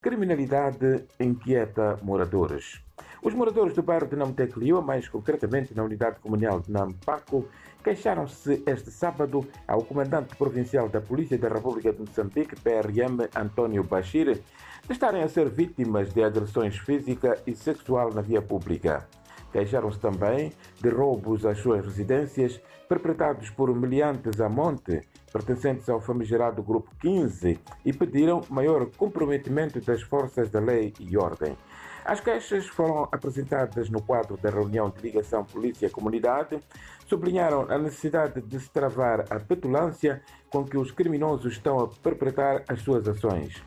Criminalidade inquieta moradores. Os moradores do bairro de Namteclio, mais concretamente na unidade comunal de Nampaco, queixaram-se este sábado ao comandante provincial da Polícia da República de Moçambique, PRM, António Bashir, de estarem a ser vítimas de agressões física e sexual na via pública. Queixaram-se também de roubos às suas residências perpetrados por humilhantes a monte, pertencentes ao famigerado Grupo 15, e pediram maior comprometimento das forças da lei e ordem. As queixas foram apresentadas no quadro da reunião de ligação Polícia-Comunidade, sublinharam a necessidade de se travar a petulância com que os criminosos estão a perpetrar as suas ações.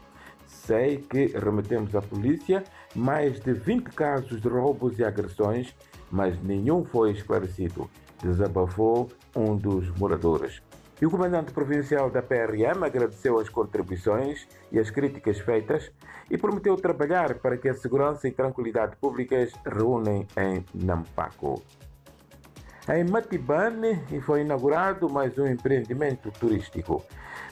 Sei que remetemos à polícia mais de 20 casos de roubos e agressões, mas nenhum foi esclarecido, desabafou um dos moradores. E o comandante provincial da PRM agradeceu as contribuições e as críticas feitas e prometeu trabalhar para que a segurança e tranquilidade públicas reúnem em Nampaco. Em Matibane foi inaugurado mais um empreendimento turístico.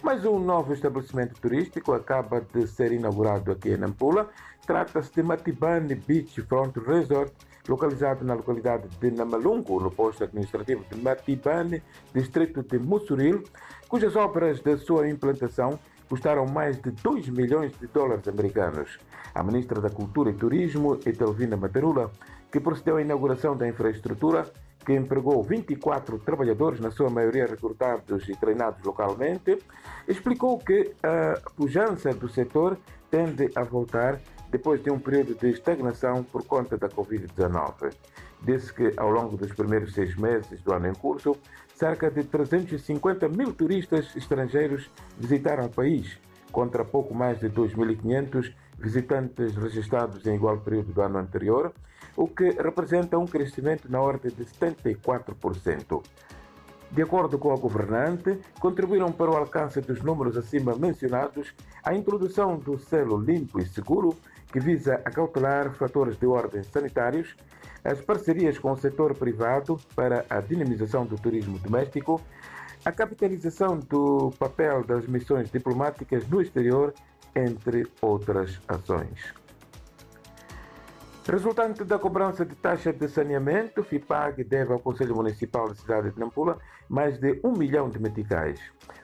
Mais um novo estabelecimento turístico acaba de ser inaugurado aqui em Nampula. Trata-se de Matibane Beach Front Resort, localizado na localidade de Namalungo, no posto administrativo de Matibane, distrito de Mussuril, cujas obras da sua implantação custaram mais de 2 milhões de dólares americanos. A ministra da Cultura e Turismo, Etelvina Matarula, que procedeu à inauguração da infraestrutura, que empregou 24 trabalhadores, na sua maioria recrutados e treinados localmente, explicou que a pujança do setor tende a voltar depois de um período de estagnação por conta da Covid-19. Disse que, ao longo dos primeiros seis meses do ano em curso, cerca de 350 mil turistas estrangeiros visitaram o país, contra pouco mais de 2.500 visitantes registrados em igual período do ano anterior, o que representa um crescimento na ordem de 74%. De acordo com a governante, contribuíram para o alcance dos números acima mencionados a introdução do selo limpo e seguro, que visa acautelar fatores de ordem sanitários, as parcerias com o setor privado para a dinamização do turismo doméstico, a capitalização do papel das missões diplomáticas no exterior, entre outras ações. Resultante da cobrança de taxa de saneamento, FIPAG deve ao Conselho Municipal da cidade de Nampula mais de um milhão de meticais.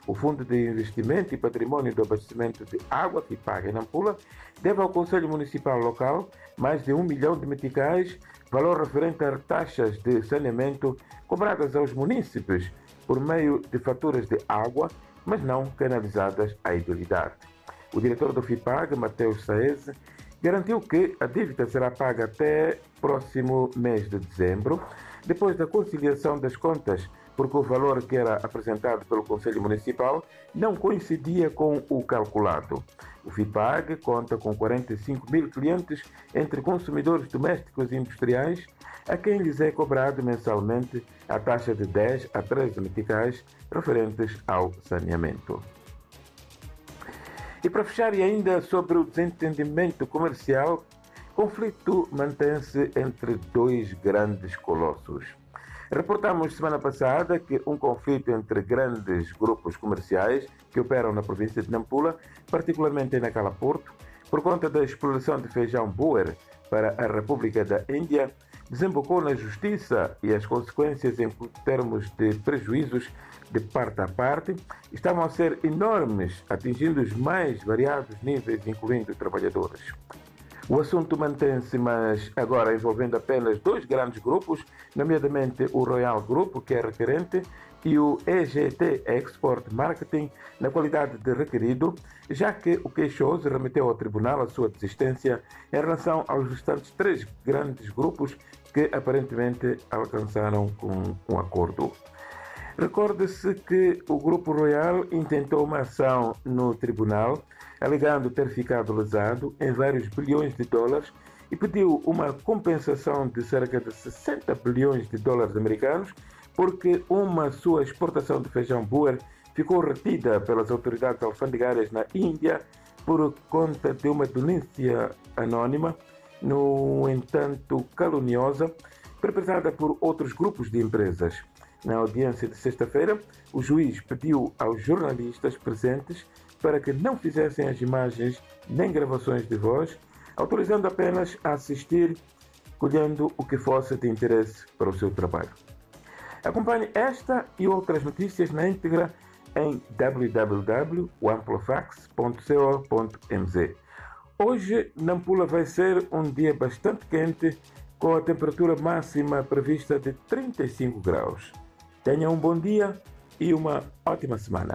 O Fundo de Investimento e Patrimônio do Abastecimento de Água, FIPAG Nampula, deve ao Conselho Municipal local mais de um milhão de meticais, valor referente a taxas de saneamento cobradas aos munícipes por meio de faturas de água, mas não canalizadas à idilidade. O diretor do FIPAG, Mateus Saez, garantiu que a dívida será paga até próximo mês de dezembro, depois da conciliação das contas, porque o valor que era apresentado pelo Conselho Municipal não coincidia com o calculado. O FIPAG conta com 45 mil clientes entre consumidores domésticos e industriais, a quem lhes é cobrado mensalmente a taxa de 10 a 13 meticais referentes ao saneamento. E para fechar, e ainda sobre o desentendimento comercial, conflito mantém-se entre dois grandes colossos. Reportamos semana passada que um conflito entre grandes grupos comerciais que operam na província de Nampula, particularmente na Cala Porto, por conta da exploração de feijão Boer para a República da Índia, desembocou na justiça e as consequências em termos de prejuízos de parte a parte estavam a ser enormes, atingindo os mais variados níveis, incluindo trabalhadores. O assunto mantém-se, mas agora envolvendo apenas dois grandes grupos, nomeadamente o Royal Group, que é requerente, e o EGT Export Marketing, na qualidade de requerido, já que o queixoso remeteu ao tribunal a sua desistência em relação aos restantes três grandes grupos que aparentemente alcançaram um, um acordo. Recorde-se que o Grupo Royal intentou uma ação no tribunal, alegando ter ficado lesado em vários bilhões de dólares e pediu uma compensação de cerca de 60 bilhões de dólares americanos porque uma sua exportação de feijão Boer ficou retida pelas autoridades alfandegárias na Índia por conta de uma denúncia anônima, no entanto caluniosa, perpetrada por outros grupos de empresas. Na audiência de sexta-feira, o juiz pediu aos jornalistas presentes para que não fizessem as imagens nem gravações de voz, autorizando apenas a assistir, colhendo o que fosse de interesse para o seu trabalho. Acompanhe esta e outras notícias na íntegra em www.amplofax.co.mz. Hoje, Nampula vai ser um dia bastante quente, com a temperatura máxima prevista de 35 graus. Tenha um bom dia e uma ótima semana.